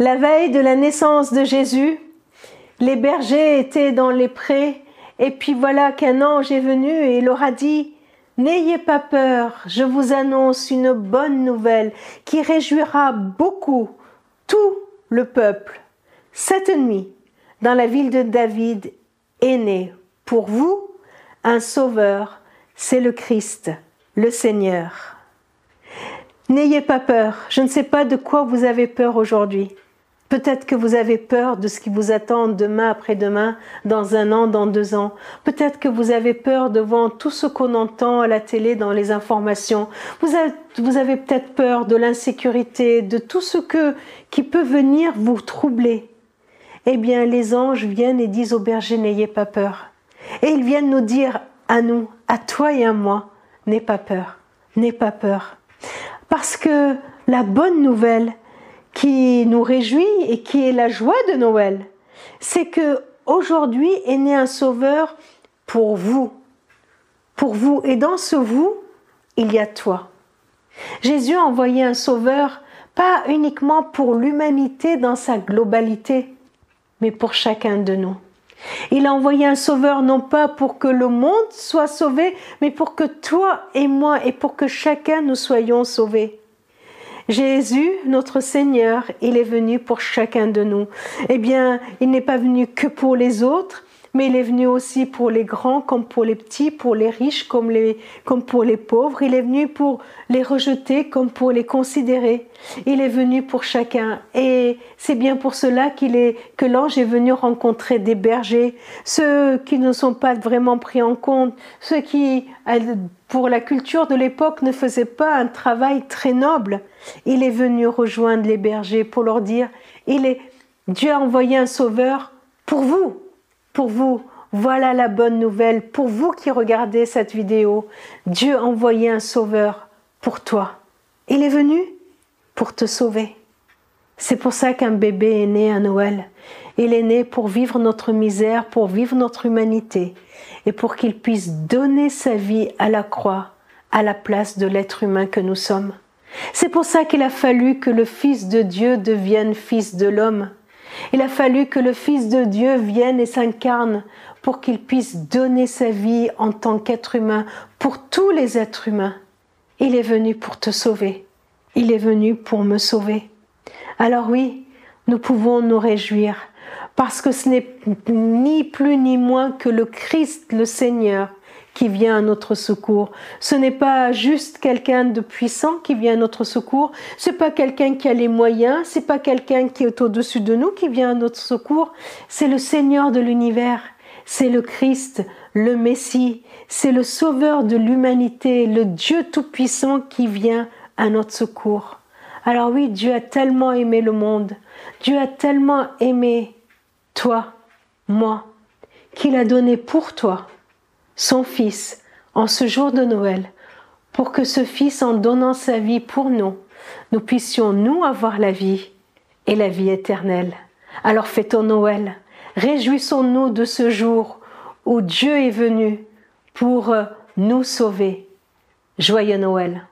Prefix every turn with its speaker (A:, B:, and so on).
A: La veille de la naissance de Jésus, les bergers étaient dans les prés, et puis voilà qu'un ange est venu et leur a dit, N'ayez pas peur, je vous annonce une bonne nouvelle qui réjouira beaucoup tout le peuple. Cette nuit, dans la ville de David, est né pour vous un sauveur, c'est le Christ, le Seigneur. N'ayez pas peur, je ne sais pas de quoi vous avez peur aujourd'hui. Peut-être que vous avez peur de ce qui vous attend demain après-demain, dans un an, dans deux ans. Peut-être que vous avez peur devant tout ce qu'on entend à la télé, dans les informations. Vous avez, peut-être peur de l'insécurité, de tout ce que, qui peut venir vous troubler. Eh bien, les anges viennent et disent au berger, n'ayez pas peur. Et ils viennent nous dire à nous, à toi et à moi, n'aie pas peur, n'aie pas peur. Parce que la bonne nouvelle, nous réjouit et qui est la joie de Noël, c'est que aujourd'hui est né un sauveur pour vous. Pour vous. Et dans ce vous, il y a toi. Jésus a envoyé un sauveur pas uniquement pour l'humanité dans sa globalité, mais pour chacun de nous. Il a envoyé un sauveur non pas pour que le monde soit sauvé, mais pour que toi et moi et pour que chacun nous soyons sauvés. Jésus, notre Seigneur, il est venu pour chacun de nous. Eh bien, il n'est pas venu que pour les autres, mais il est venu aussi pour les grands comme pour les petits, pour les riches comme, les, comme pour les pauvres. Il est venu pour les rejeter comme pour les considérer. Il est venu pour chacun. Et c'est bien pour cela qu'il est, que l'ange est venu rencontrer des bergers, ceux qui ne sont pas vraiment pris en compte, ceux qui, pour la culture de l'époque, ne faisaient pas un travail très noble. Il est venu rejoindre les bergers pour leur dire, il est, Dieu a envoyé un sauveur pour vous pour vous. Voilà la bonne nouvelle pour vous qui regardez cette vidéo. Dieu a envoyé un sauveur pour toi. Il est venu pour te sauver. C'est pour ça qu'un bébé est né à Noël. Il est né pour vivre notre misère, pour vivre notre humanité, et pour qu'il puisse donner sa vie à la croix, à la place de l'être humain que nous sommes. C'est pour ça qu'il a fallu que le Fils de Dieu devienne Fils de l'homme, il a fallu que le Fils de Dieu vienne et s'incarne pour qu'il puisse donner sa vie en tant qu'être humain pour tous les êtres humains. Il est venu pour te sauver. Il est venu pour me sauver. Alors oui, nous pouvons nous réjouir parce que ce n'est ni plus ni moins que le Christ, le Seigneur, qui vient à notre secours. Ce n'est pas juste quelqu'un de puissant qui vient à notre secours. C'est pas quelqu'un qui a les moyens. C'est pas quelqu'un qui est au-dessus de nous qui vient à notre secours. C'est le Seigneur de l'univers. C'est le Christ, le Messie. C'est le Sauveur de l'humanité, le Dieu tout-puissant qui vient à notre secours. Alors oui, Dieu a tellement aimé le monde. Dieu a tellement aimé toi, moi, qu'il a donné pour toi son Fils en ce jour de Noël, pour que ce Fils, en donnant sa vie pour nous, nous puissions, nous, avoir la vie et la vie éternelle. Alors fêtons Noël, réjouissons-nous de ce jour où Dieu est venu pour nous sauver. Joyeux Noël.